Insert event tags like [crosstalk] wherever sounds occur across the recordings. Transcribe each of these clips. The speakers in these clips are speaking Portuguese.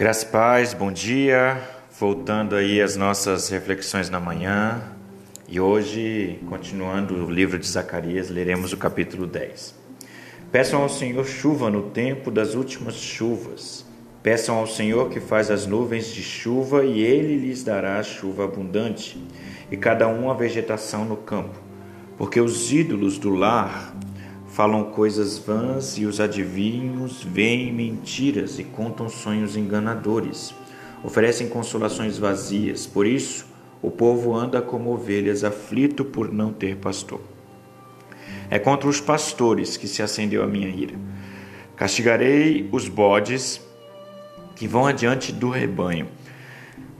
Graças e paz, bom dia. Voltando aí às nossas reflexões na manhã. E hoje, continuando o livro de Zacarias, leremos o capítulo 10. Peçam ao Senhor chuva no tempo das últimas chuvas. Peçam ao Senhor que faz as nuvens de chuva e ele lhes dará chuva abundante, e cada um a vegetação no campo. Porque os ídolos do lar falam coisas vãs e os adivinhos veem mentiras e contam sonhos enganadores. Oferecem consolações vazias. Por isso, o povo anda como ovelhas, aflito por não ter pastor. É contra os pastores que se acendeu a minha ira. Castigarei os bodes que vão adiante do rebanho.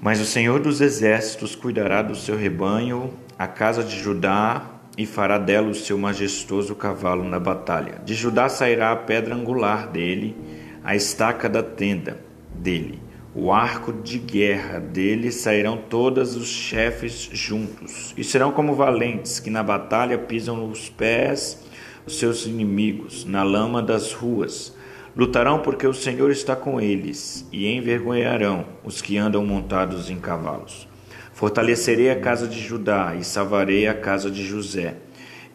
Mas o Senhor dos exércitos cuidará do seu rebanho, a casa de Judá e fará dela o seu majestoso cavalo na batalha. De Judá sairá a pedra angular dele, a estaca da tenda dele. O arco de guerra dele sairão todos os chefes juntos, e serão como valentes que na batalha pisam nos pés os seus inimigos, na lama das ruas. Lutarão porque o Senhor está com eles, e envergonharão os que andam montados em cavalos. Fortalecerei a casa de Judá e salvarei a casa de José.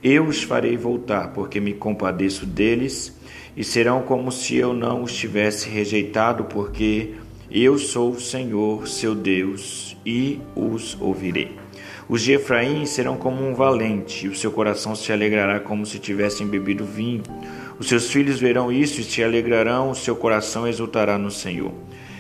Eu os farei voltar, porque me compadeço deles, e serão como se eu não os tivesse rejeitado, porque eu sou o Senhor, seu Deus, e os ouvirei. Os de Efraim serão como um valente, e o seu coração se alegrará como se tivessem bebido vinho. Os seus filhos verão isso e se alegrarão, o seu coração exultará no Senhor.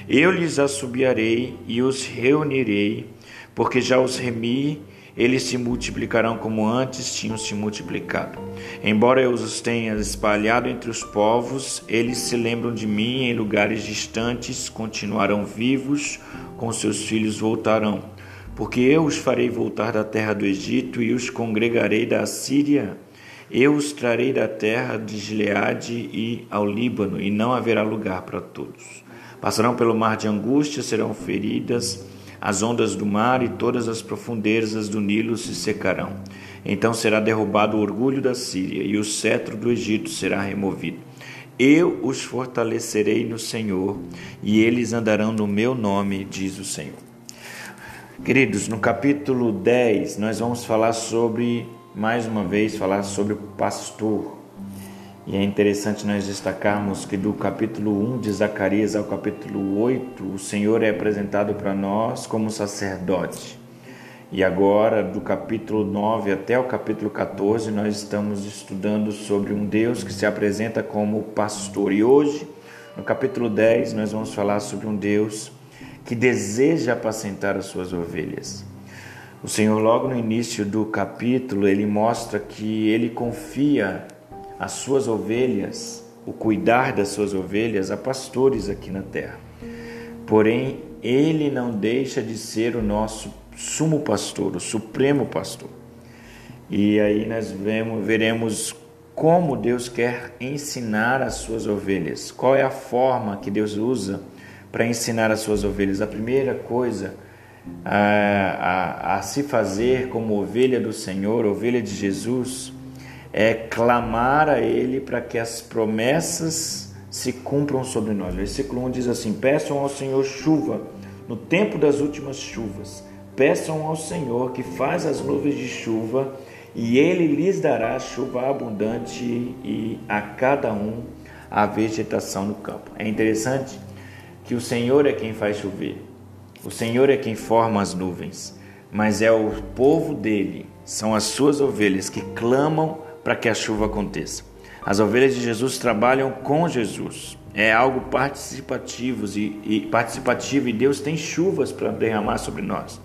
Eu lhes assobiarei e os reunirei porque já os remi, eles se multiplicarão como antes tinham se multiplicado. Embora eu os tenha espalhado entre os povos, eles se lembram de mim em lugares distantes, continuarão vivos, com seus filhos voltarão. Porque eu os farei voltar da terra do Egito e os congregarei da Síria. Eu os trarei da terra de Gileade e ao Líbano, e não haverá lugar para todos. Passarão pelo mar de angústia, serão feridas as ondas do mar e todas as profundezas do Nilo se secarão. Então será derrubado o orgulho da Síria e o cetro do Egito será removido. Eu os fortalecerei no Senhor e eles andarão no meu nome, diz o Senhor. Queridos, no capítulo 10 nós vamos falar sobre, mais uma vez, falar sobre o pastor. E é interessante nós destacarmos que do capítulo 1 de Zacarias ao capítulo 8, o Senhor é apresentado para nós como sacerdote. E agora, do capítulo 9 até o capítulo 14, nós estamos estudando sobre um Deus que se apresenta como pastor. E hoje, no capítulo 10, nós vamos falar sobre um Deus que deseja apacentar as suas ovelhas. O Senhor, logo no início do capítulo, ele mostra que ele confia as suas ovelhas, o cuidar das suas ovelhas a pastores aqui na terra. Porém, ele não deixa de ser o nosso sumo pastor, o supremo pastor. E aí nós vemos, veremos como Deus quer ensinar as suas ovelhas. Qual é a forma que Deus usa para ensinar as suas ovelhas? A primeira coisa a, a, a se fazer como ovelha do Senhor, ovelha de Jesus, é clamar a Ele para que as promessas se cumpram sobre nós. Versículo 1 diz assim: Peçam ao Senhor chuva no tempo das últimas chuvas. Peçam ao Senhor que faz as nuvens de chuva e Ele lhes dará chuva abundante e a cada um a vegetação no campo. É interessante que o Senhor é quem faz chover, o Senhor é quem forma as nuvens, mas é o povo dele, são as suas ovelhas que clamam para que a chuva aconteça. As ovelhas de Jesus trabalham com Jesus. É algo participativo e, e participativo e Deus tem chuvas para derramar sobre nós.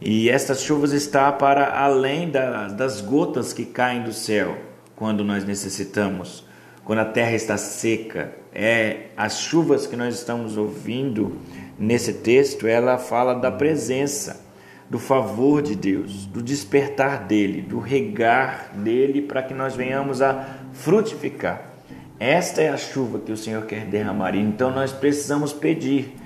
E essas chuvas está para além da, das gotas que caem do céu quando nós necessitamos, quando a terra está seca. É as chuvas que nós estamos ouvindo nesse texto, ela fala da presença do favor de Deus, do despertar dele, do regar dele para que nós venhamos a frutificar. Esta é a chuva que o Senhor quer derramar. Então nós precisamos pedir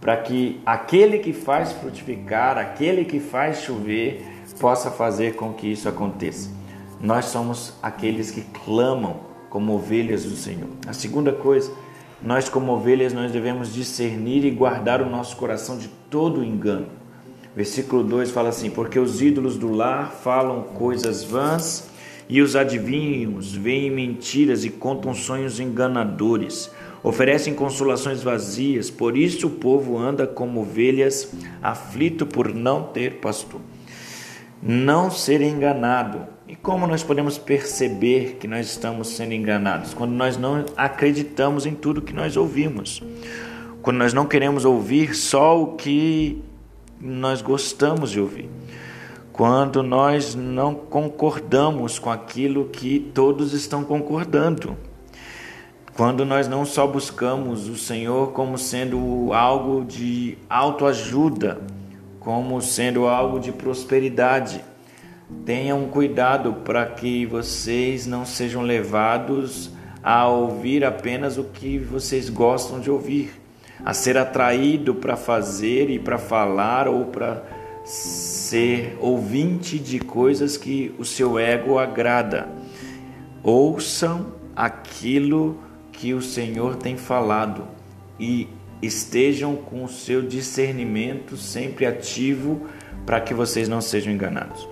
para que aquele que faz frutificar, aquele que faz chover, possa fazer com que isso aconteça. Nós somos aqueles que clamam como ovelhas do Senhor. A segunda coisa nós como ovelhas nós devemos discernir e guardar o nosso coração de todo engano. Versículo 2 fala assim: Porque os ídolos do lar falam coisas vãs e os adivinhos veem mentiras e contam sonhos enganadores. Oferecem consolações vazias, por isso o povo anda como ovelhas, aflito por não ter pastor. Não ser enganado. E como nós podemos perceber que nós estamos sendo enganados? Quando nós não acreditamos em tudo que nós ouvimos. Quando nós não queremos ouvir só o que nós gostamos de ouvir. Quando nós não concordamos com aquilo que todos estão concordando. Quando nós não só buscamos o Senhor como sendo algo de autoajuda, como sendo algo de prosperidade. Tenham cuidado para que vocês não sejam levados a ouvir apenas o que vocês gostam de ouvir a ser atraído para fazer e para falar ou para ser ouvinte de coisas que o seu ego agrada. Ouçam aquilo que o Senhor tem falado e estejam com o seu discernimento sempre ativo para que vocês não sejam enganados.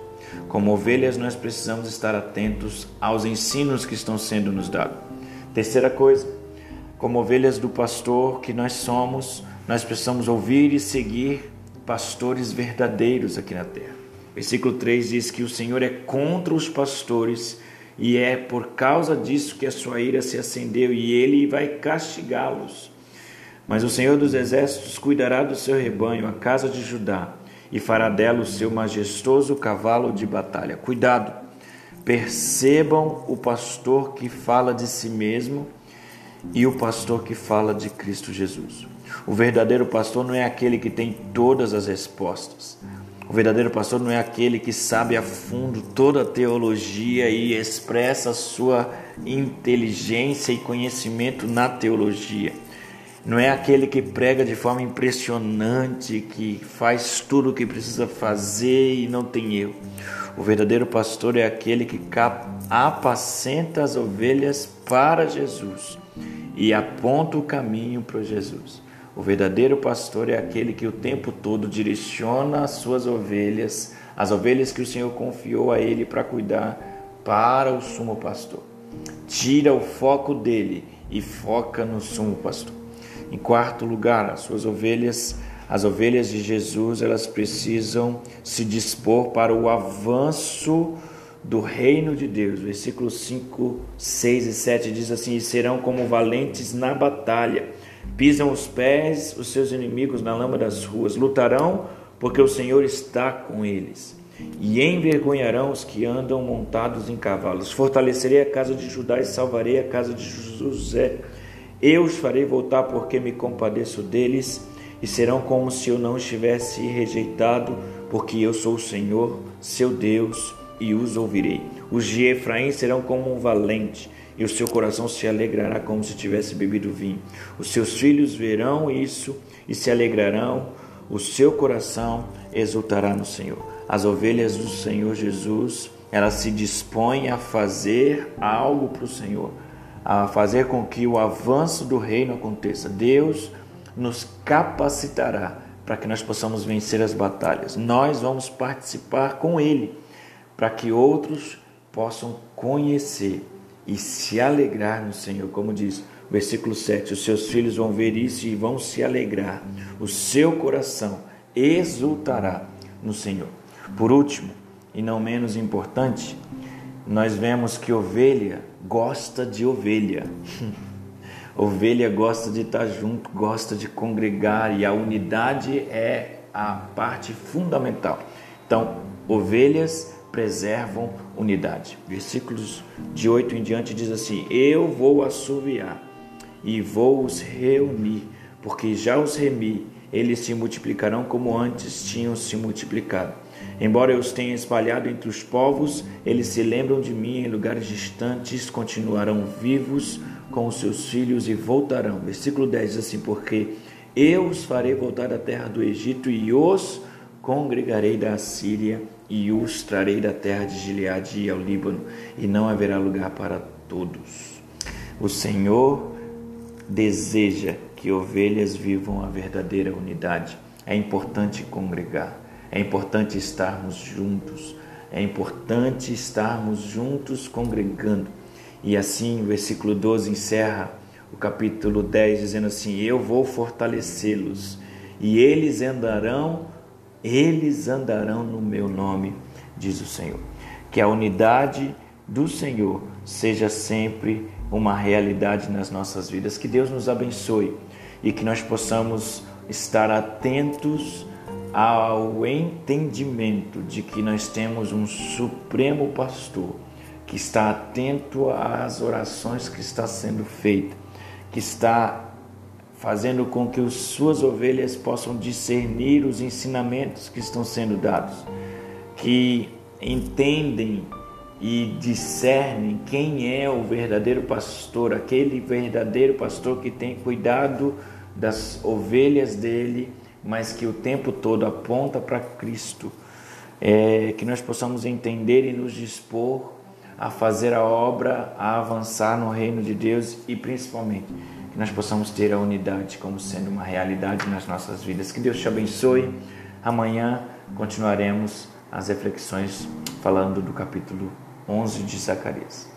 Como ovelhas, nós precisamos estar atentos aos ensinos que estão sendo nos dados. Terceira coisa, como ovelhas do pastor que nós somos, nós precisamos ouvir e seguir pastores verdadeiros aqui na terra. Versículo 3 diz que o Senhor é contra os pastores e é por causa disso que a sua ira se acendeu e ele vai castigá-los. Mas o Senhor dos exércitos cuidará do seu rebanho, a casa de Judá, e fará dela o seu majestoso cavalo de batalha. Cuidado, percebam o pastor que fala de si mesmo e o pastor que fala de Cristo Jesus. O verdadeiro pastor não é aquele que tem todas as respostas. O verdadeiro pastor não é aquele que sabe a fundo toda a teologia e expressa sua inteligência e conhecimento na teologia. Não é aquele que prega de forma impressionante, que faz tudo o que precisa fazer e não tem erro. O verdadeiro pastor é aquele que apacenta as ovelhas para Jesus e aponta o caminho para Jesus. O verdadeiro pastor é aquele que o tempo todo direciona as suas ovelhas, as ovelhas que o Senhor confiou a ele para cuidar, para o sumo pastor. Tira o foco dele e foca no sumo pastor. Em quarto lugar, as suas ovelhas, as ovelhas de Jesus, elas precisam se dispor para o avanço do reino de Deus. Versículos 5, 6 e 7 diz assim: E serão como valentes na batalha, pisam os pés os seus inimigos na lama das ruas, lutarão porque o Senhor está com eles. E envergonharão os que andam montados em cavalos. Fortalecerei a casa de Judá e salvarei a casa de José. Eu os farei voltar porque me compadeço deles, e serão como se eu não estivesse rejeitado, porque eu sou o Senhor, seu Deus e os ouvirei. Os de Efraim serão como um valente, e o seu coração se alegrará como se tivesse bebido vinho. Os seus filhos verão isso e se alegrarão, o seu coração exultará no Senhor. As ovelhas do Senhor Jesus, elas se dispõem a fazer algo para o Senhor, a fazer com que o avanço do reino aconteça. Deus nos capacitará para que nós possamos vencer as batalhas. Nós vamos participar com Ele para que outros possam conhecer e se alegrar no Senhor, como diz o versículo 7: os seus filhos vão ver isso e vão se alegrar, o seu coração exultará no Senhor. Por último, e não menos importante, nós vemos que ovelha gosta de ovelha. [laughs] ovelha gosta de estar junto, gosta de congregar e a unidade é a parte fundamental. Então, ovelhas preservam unidade. Versículos de 8 em diante diz assim: Eu vou assoviar e vou os reunir, porque já os remi, eles se multiplicarão como antes tinham se multiplicado. Embora eu os tenha espalhado entre os povos, eles se lembram de mim em lugares distantes, continuarão vivos com os seus filhos e voltarão. Versículo 10 diz assim: Porque eu os farei voltar da terra do Egito e os congregarei da Síria e os trarei da terra de Gileade ao Líbano, e não haverá lugar para todos. O Senhor deseja que ovelhas vivam a verdadeira unidade. É importante congregar, é importante estarmos juntos, é importante estarmos juntos congregando. E assim o versículo 12 encerra o capítulo 10 dizendo assim: Eu vou fortalecê-los e eles andarão, eles andarão no meu nome, diz o Senhor. Que a unidade do Senhor seja sempre uma realidade nas nossas vidas. Que Deus nos abençoe e que nós possamos estar atentos ao entendimento de que nós temos um supremo pastor que está atento às orações que está sendo feita, que está fazendo com que as suas ovelhas possam discernir os ensinamentos que estão sendo dados, que entendem e discernem quem é o verdadeiro pastor, aquele verdadeiro pastor que tem cuidado das ovelhas dele, mas que o tempo todo aponta para Cristo. É, que nós possamos entender e nos dispor a fazer a obra, a avançar no reino de Deus e principalmente que nós possamos ter a unidade como sendo uma realidade nas nossas vidas. Que Deus te abençoe. Amanhã continuaremos as reflexões falando do capítulo 11 de Zacarias.